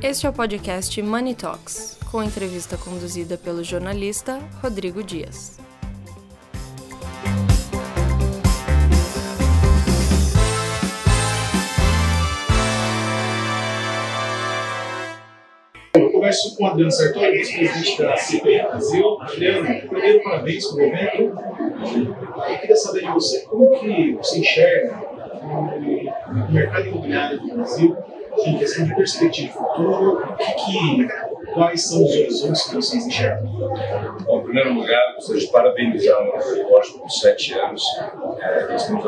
Este é o podcast Money Talks, com entrevista conduzida pelo jornalista Rodrigo Dias. Eu converso com Adriano Sartori, vice-presidente da CPI Brasil. Adriano, primeiro parabéns pelo evento. Eu queria saber de você como que você enxerga o mercado imobiliário do Brasil em questão de perspectiva de futuro, que, que, quais são os horizontes que vocês enxergam? Bom, em primeiro lugar, gostaria de parabenizar o negócio por sete anos. É, nós temos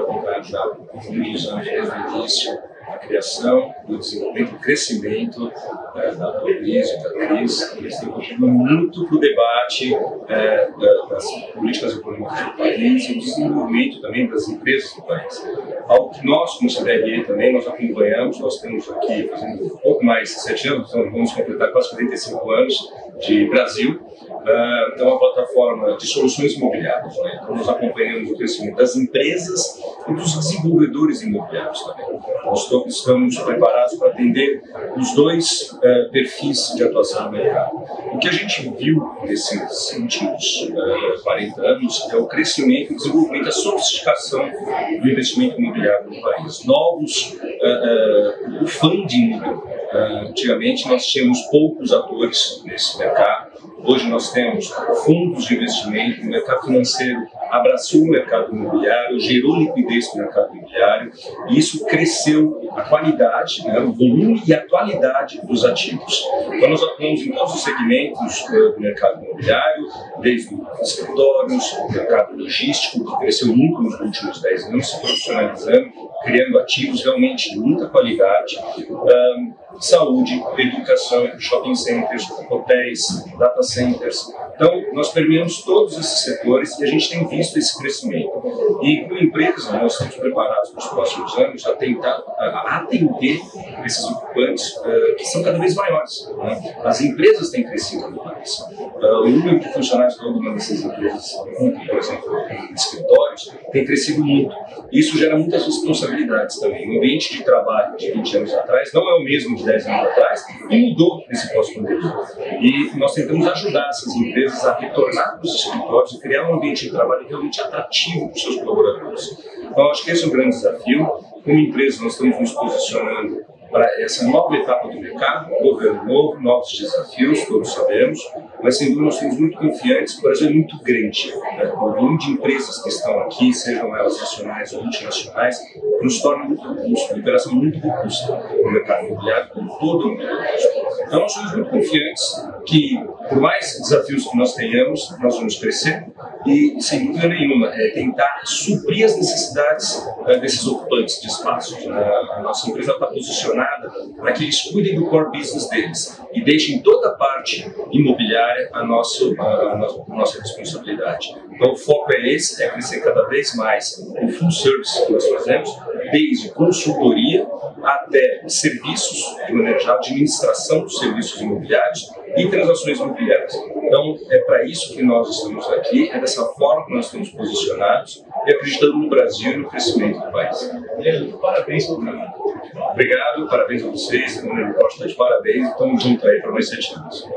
já muitos anos desde o início a criação, o desenvolvimento, o crescimento é, da Luiz da Cris. Eles têm contribuído muito para o debate é, das políticas econômicas do país e o desenvolvimento também das empresas do país. Algo que nós, como CDRE, também nós acompanhamos, nós temos aqui fazendo um pouco mais de sete anos, então vamos completar quase 45 anos de Brasil, uh, é uma plataforma de soluções imobiliárias. Né? Então, nós acompanhamos o crescimento das empresas e dos desenvolvedores imobiliários também. Nós estamos preparados para atender os dois uh, perfis de atuação no mercado. O que a gente viu nesses últimos uh, 40 anos é o crescimento, o desenvolvimento, a sofisticação do investimento imobiliário no país. Novos, uh, o funding antigamente nós tínhamos poucos atores nesse mercado. Hoje nós temos fundos de investimento, mercado financeiro abraçou o mercado imobiliário, gerou liquidez para o mercado imobiliário e isso cresceu a qualidade, né, o volume e a atualidade dos ativos. Então nós atuamos em todos os segmentos uh, do mercado imobiliário, desde os escritórios, mercado logístico, que cresceu muito nos últimos 10 anos, se profissionalizando, criando ativos realmente de muita qualidade. Um, saúde, educação, shopping centers, hotéis, data centers. Então, nós permeamos todos esses setores e a gente tem visto esse crescimento. E como empresa, nós estamos preparados para os próximos anos a tentar a atender esses ocupantes uh, que são cada vez maiores. Né? As empresas têm crescido no. Uh, o número de funcionários de alguma dessas empresas, por exemplo, escritórios, tem crescido muito. Isso gera muitas responsabilidades também. O ambiente de trabalho de 20 anos atrás não é o mesmo de 10 anos atrás e mudou nesse pós-pandemia. E nós tentamos ajudar essas empresas a retornar para os escritórios e criar um ambiente de trabalho realmente atrativo para os seus colaboradores. Então, acho que esse é um grande desafio. Como empresa, nós estamos nos posicionando para essa nova etapa do mercado, governo novo, novos desafios, todos sabemos, mas sem dúvida nós estamos muito confiantes, o Brasil é muito grande, né? o volume de empresas que estão aqui, sejam elas nacionais ou multinacionais, nos torna muito robusto, uma operação muito robusta no mercado imobiliário, com todo o mundo. Então nós somos muito confiantes que, por mais desafios que nós tenhamos, nós vamos crescer e, sem dúvida nenhuma, é tentar suprir as necessidades é, desses ocupantes de espaços. A nossa empresa está posicionada para que eles cuidem do core business deles e deixem toda a parte imobiliária a, nosso, a, nossa, a nossa responsabilidade. Então o foco é esse, é crescer cada vez mais o full service que nós fazemos, desde consultoria até serviços, de maneira geral, administração dos serviços imobiliários e transações imobiliárias. Então, é para isso que nós estamos aqui, é dessa forma que nós estamos posicionados e acreditando no Brasil e no crescimento do país. Parabéns pelo trabalho. Obrigado, parabéns a vocês, Costa, de parabéns estamos juntos aí para mais sete anos.